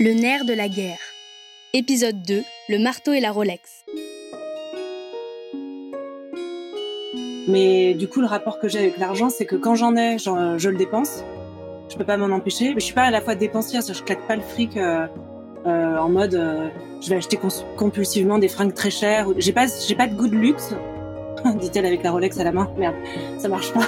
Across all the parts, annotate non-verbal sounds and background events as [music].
Le nerf de la guerre. Épisode 2. Le marteau et la Rolex. Mais du coup, le rapport que j'ai avec l'argent, c'est que quand j'en ai, je le dépense. Je peux pas m'en empêcher. Mais je suis pas à la fois dépensière, je claque pas le fric euh, euh, en mode euh, je vais acheter compulsivement des fringues très chères. J'ai pas, j'ai pas de goût de luxe, [laughs] dit-elle avec la Rolex à la main. Merde, ça marche pas.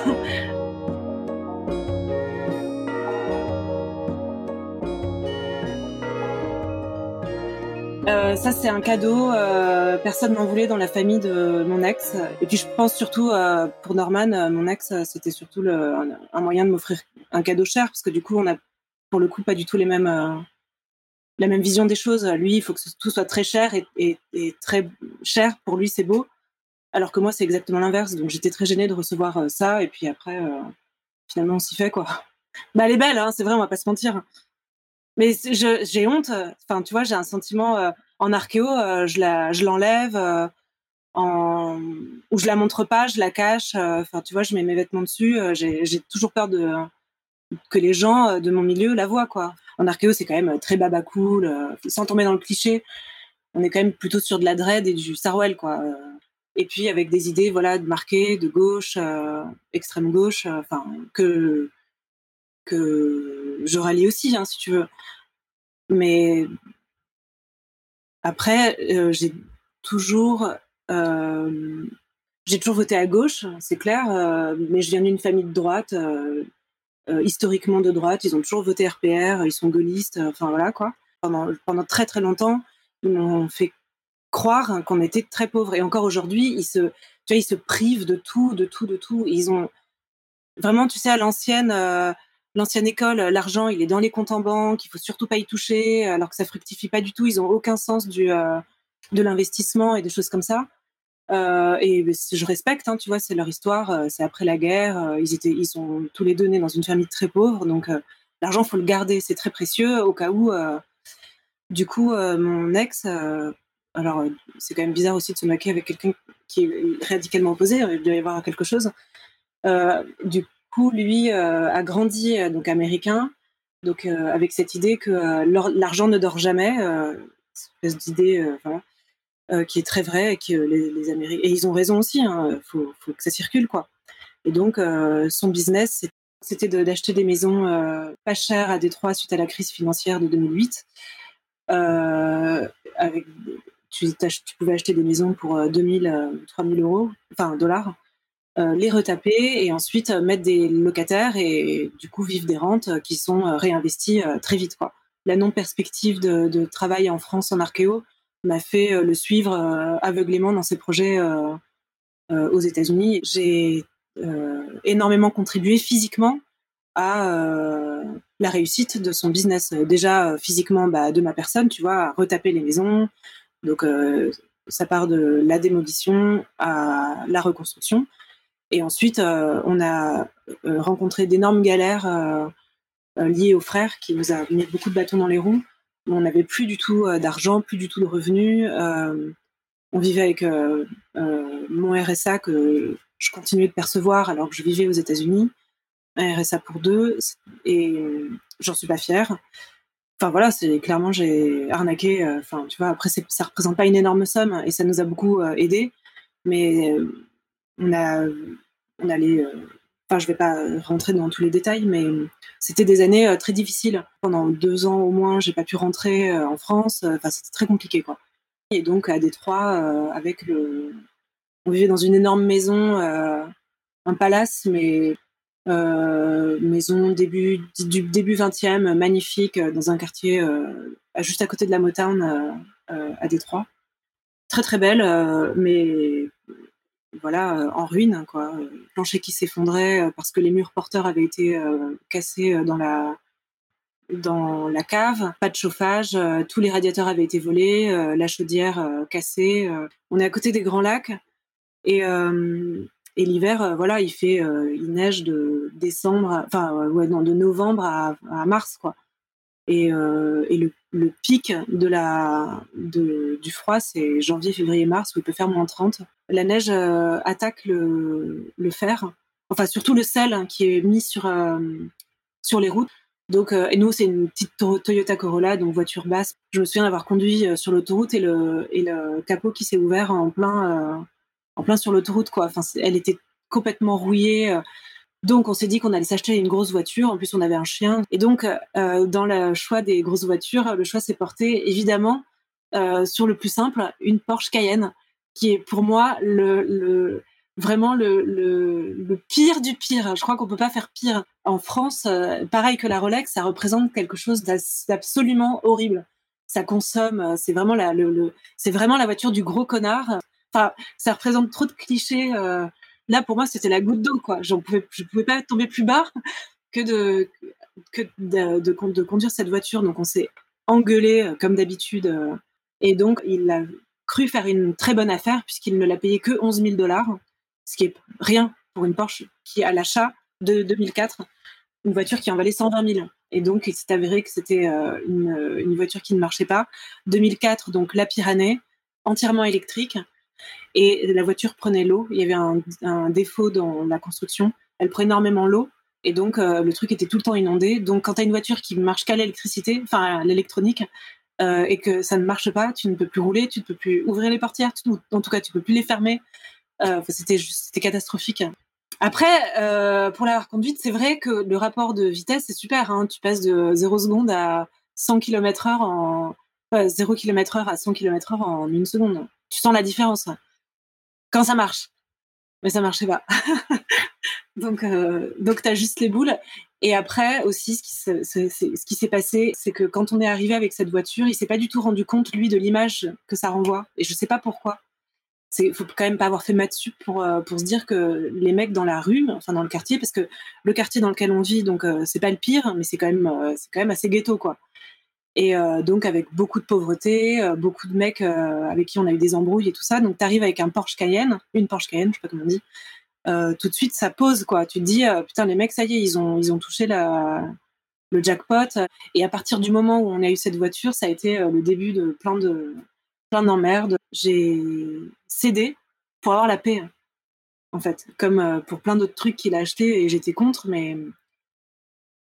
Ça, c'est un cadeau. Euh, personne n'en voulait dans la famille de mon ex. Et puis, je pense surtout euh, pour Norman, euh, mon ex, c'était surtout un, moyen de m'offrir un cadeau cher, parce que du coup, on a pour le coup pas du tout les mêmes, la même vision des choses. Lui, il faut que tout soit très cher et, très cher. Pour lui, c'est beau. Alors que moi, c'est exactement l'inverse. Donc, j'étais très gênée de recevoir ça. Et puis après, finalement, on s'y fait quoi. [laughs] Bah, elle est belle, hein, c'est vrai, on va pas se mentir. Mais j'ai honte. Enfin, tu vois, j'ai un sentiment en archéo, euh, je l'enlève, euh, ou je la montre pas, je la cache. Enfin, tu vois, je mets mes vêtements dessus. j'ai toujours peur de que les gens de mon milieu la voient, quoi. En archéo, c'est quand même très baba cool, sans tomber dans le cliché. On est quand même plutôt sur de la dread et du Sarwell, quoi. Et puis avec des idées, voilà, de marquer, de gauche, extrême gauche, enfin que que je rallie aussi, hein, si tu veux. Mais après, euh, j'ai toujours, euh, toujours voté à gauche, c'est clair. Euh, mais je viens d'une famille de droite, historiquement de droite. Ils ont toujours voté RPR, ils sont gaullistes. Enfin voilà quoi. Pendant, pendant très très longtemps, ils m'ont fait croire qu'on était très pauvres. Et encore aujourd'hui, ils se, ils se privent de tout, de tout, de tout. Ils ont vraiment, tu sais, à l'ancienne l'ancienne école, euh, l'argent, il est dans les comptes en banque, il faut surtout pas y toucher, alors que ça fructifie pas du tout. Ils ont aucun sens du euh, de l'investissement et des choses comme ça. Euh, et je respecte, hein, tu vois, c'est leur histoire. Euh, c'est après la guerre. Euh, ils étaient, ils sont tous les deux nés dans une famille très pauvre, donc l'argent faut le garder, c'est très précieux au cas où. du coup, mon ex, alors c'est quand même bizarre aussi de se maquer avec quelqu'un qui est radicalement opposé. Il doit y avoir quelque chose. du lui euh, a grandi euh, donc américain, donc euh, avec cette idée que l'argent ne dort jamais, espèce d'idée voilà, qui est très vraie et que les, Américains et ils ont raison aussi, il hein, faut, que ça circule quoi. Et donc son business c'était d'acheter des maisons pas chères à Détroit suite à la crise financière de 2008. Euh, avec, tu, tu, pouvais acheter des maisons pour 2000, 3000 euros, enfin dollars. Euh, les retaper et ensuite euh, mettre des locataires et du coup vivre des rentes euh, qui sont réinvesties très vite. La non-perspective de, de, travail en France en archéo m'a fait le suivre aveuglément dans ses projets aux États-Unis. J'ai énormément contribué physiquement à la réussite de son business. Déjà physiquement bah, de ma personne, tu vois, à retaper les maisons. Donc ça part de la démolition à la reconstruction. Et ensuite, euh, on a euh, rencontré d'énormes galères euh, liées aux frères qui nous a mis beaucoup de bâtons dans les roues. On n'avait plus du tout d'argent, plus du tout de revenus. on vivait avec mon RSA que je continuais de percevoir alors que je vivais aux États-Unis, un RSA pour deux, et j'en suis pas fière. Enfin voilà, c'est clairement j'ai arnaqué. Enfin tu vois, après ça représente pas une énorme somme et ça nous a beaucoup aidé, mais on a, on allait, euh, enfin, je vais pas rentrer dans tous les détails, mais c'était des années euh, très difficiles. Pendant deux ans au moins, j'ai pas pu rentrer euh, en France. Enfin, c'était très compliqué, quoi. Et donc à Détroit, avec on vivait dans une énorme maison, un palace, mais maison début du début 20e, magnifique, dans un quartier juste à côté de la Motown à Détroit. Très très belle, mais voilà, euh, en ruine, quoi. Plancher qui s'effondrait euh, parce que les murs porteurs avaient été euh, cassés dans la dans la cave, pas de chauffage, tous les radiateurs avaient été volés, la chaudière cassée. on est à côté des Grands Lacs et, et l'hiver, voilà, il fait, il neige de décembre, enfin ouais, de novembre à, à mars, quoi. Et, et le, le, pic de la, du froid, c'est janvier, février, mars, où il peut faire moins 30 la neige euh, attaque le, le, fer, enfin surtout le sel hein, qui est mis sur, euh, sur les routes. Donc, et nous, c'est une petite Toyota Corolla, donc voiture basse. Je me souviens d'avoir conduit sur l'autoroute et le, et le capot qui s'est ouvert en plein, en plein sur l'autoroute. Enfin, elle était complètement rouillée. Donc, on s'est dit qu'on allait s'acheter une grosse voiture. En plus, on avait un chien. Et donc, dans le choix des grosses voitures, le choix s'est porté évidemment sur le plus simple, une Porsche Cayenne, qui est pour moi le vraiment le, pire du pire. Je crois qu'on peut pas faire pire. En France, euh, pareil que la Rolex, ça représente quelque chose d'absolument horrible. Ça consomme, euh, c'est vraiment la, c'est vraiment la voiture du gros connard. Enfin, ça représente trop de clichés. Euh. Là, pour moi, c'était la goutte d'eau, quoi. Je pouvais pas tomber plus bas que de conduire cette voiture. Donc, on s'est engueulé comme d'habitude. Et donc, il a cru faire une très bonne affaire puisqu'il ne l'a payé que 11 000 dollars ce qui est rien pour une Porsche qui à l'achat de 2004, une voiture qui en valait 120 000. Et donc, il s'est avéré que c'était euh, une, voiture qui ne marchait pas. 2004, donc la Pyrénées, entièrement électrique. Et la voiture prenait l'eau. Il y avait un, défaut dans la construction. Elle prenait énormément l'eau. Et donc, euh, le truc était tout le temps inondé. Donc, quand tu as une voiture qui marche qu'à l'électricité, enfin, l'électronique, euh, et que ça ne marche pas, tu ne peux plus rouler, tu ne peux plus ouvrir les portières, en tout cas, tu ne peux plus les fermer. Euh, c'était catastrophique. Après, pour la conduite, c'est vrai que le rapport de vitesse c'est super. Hein. Tu passes de 0 seconde à 100 km/h en 0 km/h à 100 km/h en une seconde. Tu sens la différence quand ça marche. Mais ça marchait pas. [laughs] donc, euh, donc tu as juste les boules. Et après aussi, ce qui s'est passé, c'est que quand on est arrivé avec cette voiture, il s'est pas du tout rendu compte lui de l'image que ça renvoie. Et je sais pas pourquoi il faut quand même pas avoir fait maths sup pour euh, pour se dire que les mecs dans la rue, enfin dans le quartier, parce que le quartier dans lequel on vit, donc euh, c'est pas le pire, mais c'est quand même euh, c'est quand même assez ghetto quoi. Et donc avec beaucoup de pauvreté, beaucoup de mecs avec qui on a eu des embrouilles et tout ça. Donc tu arrives avec un Porsche Cayenne, une Porsche Cayenne, je sais pas comment on dit. tout de suite ça pose quoi. Tu te dis putain les mecs ça y est ils ont ils ont touché la le jackpot. Et à partir du moment où on a eu cette voiture, ça a été le début de plein de plein d'emmerdes. J'ai cédé pour avoir la paix, en fait, comme euh, pour plein d'autres trucs qu'il a acheté et j'étais contre, mais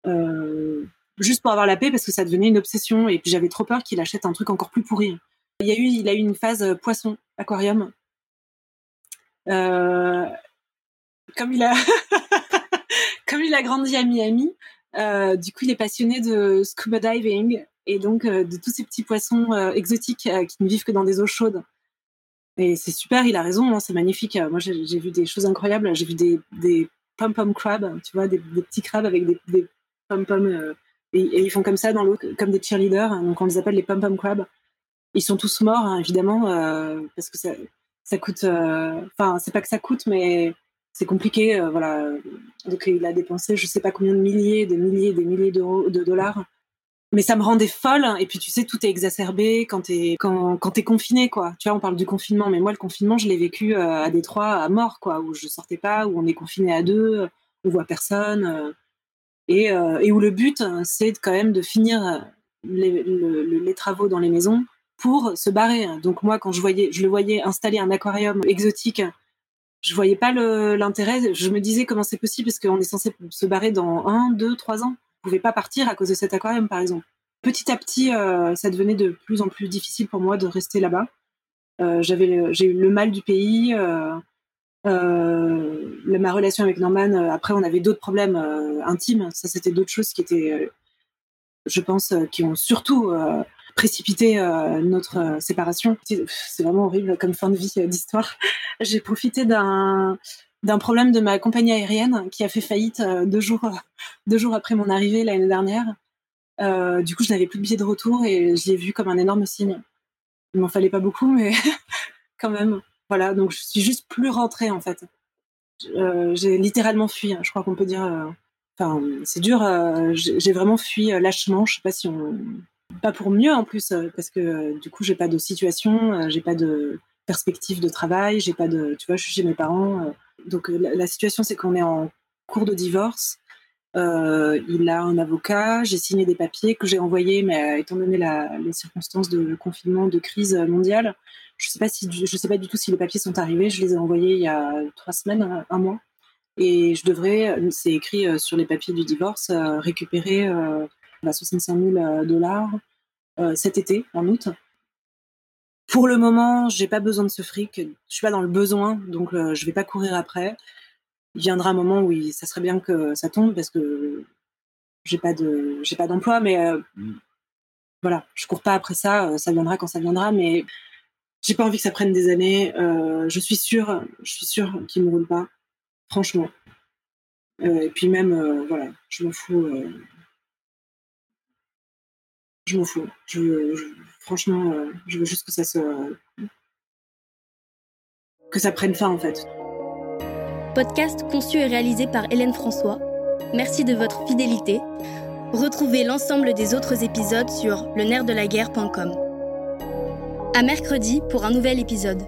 euh, juste pour avoir la paix parce que ça devenait une obsession et puis j'avais trop peur qu'il achète un truc encore plus pourri. Il y a eu, il a eu une phase euh, poisson aquarium. comme il a, [laughs] comme il a grandi à Miami, du coup il est passionné de scuba diving et donc euh, de tous ces petits poissons euh, exotiques euh, qui ne vivent que dans des eaux chaudes. Et c'est super, il a raison, hein, c'est magnifique. Moi, j'ai vu des choses incroyables. J'ai vu des, des pom-pom crabs, tu vois, des, petits crabes avec des, des pom-pom. Et, ils font comme ça dans l'eau, comme des cheerleaders. Hein, donc, on les appelle les pom-pom crabs. Ils sont tous morts, hein, évidemment, parce que ça, ça coûte. Enfin, c'est pas que ça coûte, mais c'est compliqué. voilà. Donc, il a dépensé je sais pas combien de milliers, des milliers, des milliers d'euros, de dollars mais ça me rendait folle. Et puis tu sais, tout est exacerbé quand t'es quand quand t'es confiné, quoi. Tu vois, on parle du confinement, mais moi le confinement, je l'ai vécu euh, à Détroit à mort, quoi, où je sortais pas, où on est confiné à deux, on voit personne, euh, et, euh, et où le but, c'est quand même de finir les, les, travaux dans les maisons pour se barrer. Donc moi, quand je voyais, je le voyais installer un aquarium exotique. Je voyais pas l'intérêt. Je me disais comment c'est possible parce qu'on est censé se barrer dans un, deux, trois ans pouvais pas partir à cause de cet aquarium, par exemple. Petit à petit, euh, ça devenait de plus en plus difficile pour moi de rester là-bas. Euh, j'ai eu le mal du pays. Euh, ma relation avec Norman, après, on avait d'autres problèmes intimes. Ça, c'était d'autres choses qui étaient, je pense, qui ont surtout précipité notre séparation. C'est vraiment horrible comme fin de vie d'histoire. [laughs] J'ai profité d'un problème de ma compagnie aérienne qui a fait faillite euh, deux, jours, deux jours après mon arrivée l'année dernière. Euh, du coup, je n'avais plus de billet de retour et je l'ai vu comme un énorme signe. Il m'en fallait pas beaucoup, mais [laughs] quand même. Voilà, donc je suis juste plus rentrée en fait. Euh, j'ai littéralement fui, hein. je crois qu'on peut dire. Enfin, c'est dur. j'ai vraiment fui lâchement. Je sais pas si on. Pas pour mieux en plus, parce que du coup, j'ai pas de situation, j'ai pas de perspective de travail, j'ai pas de. Tu vois, je suis chez mes parents donc euh, la, situation, c'est qu'on est en cours de divorce. Euh, il a un avocat, j'ai signé des papiers que j'ai envoyés, mais euh, étant donné les circonstances de confinement, de crise mondiale, je sais pas si, je sais pas du tout si les papiers sont arrivés. Je les ai envoyés il y a trois semaines, un, mois, Et je devrais, c'est écrit sur les papiers du divorce, récupérer 65 000 dollars cet été, en août. Pour le moment, j'ai pas besoin de ce fric. Je suis pas dans le besoin, donc je vais pas courir après. Il viendra un moment où ça serait bien que ça tombe parce que j'ai pas de, j'ai pas d'emploi, mais mm. voilà, je cours pas après ça. Ça viendra quand ça viendra, mais j'ai pas envie que ça prenne des années. je suis sûre, je suis sûre qu'il me roule pas franchement. Euh, et puis même, euh, voilà, je m'en fous. Euh, je m'en fous. Je, franchement, je veux juste que ça se. que ça prenne fin en fait. Podcast conçu et réalisé par Hélène François. Merci de votre fidélité. Retrouvez l'ensemble des autres épisodes sur le de la guerre.com. À mercredi pour un nouvel épisode.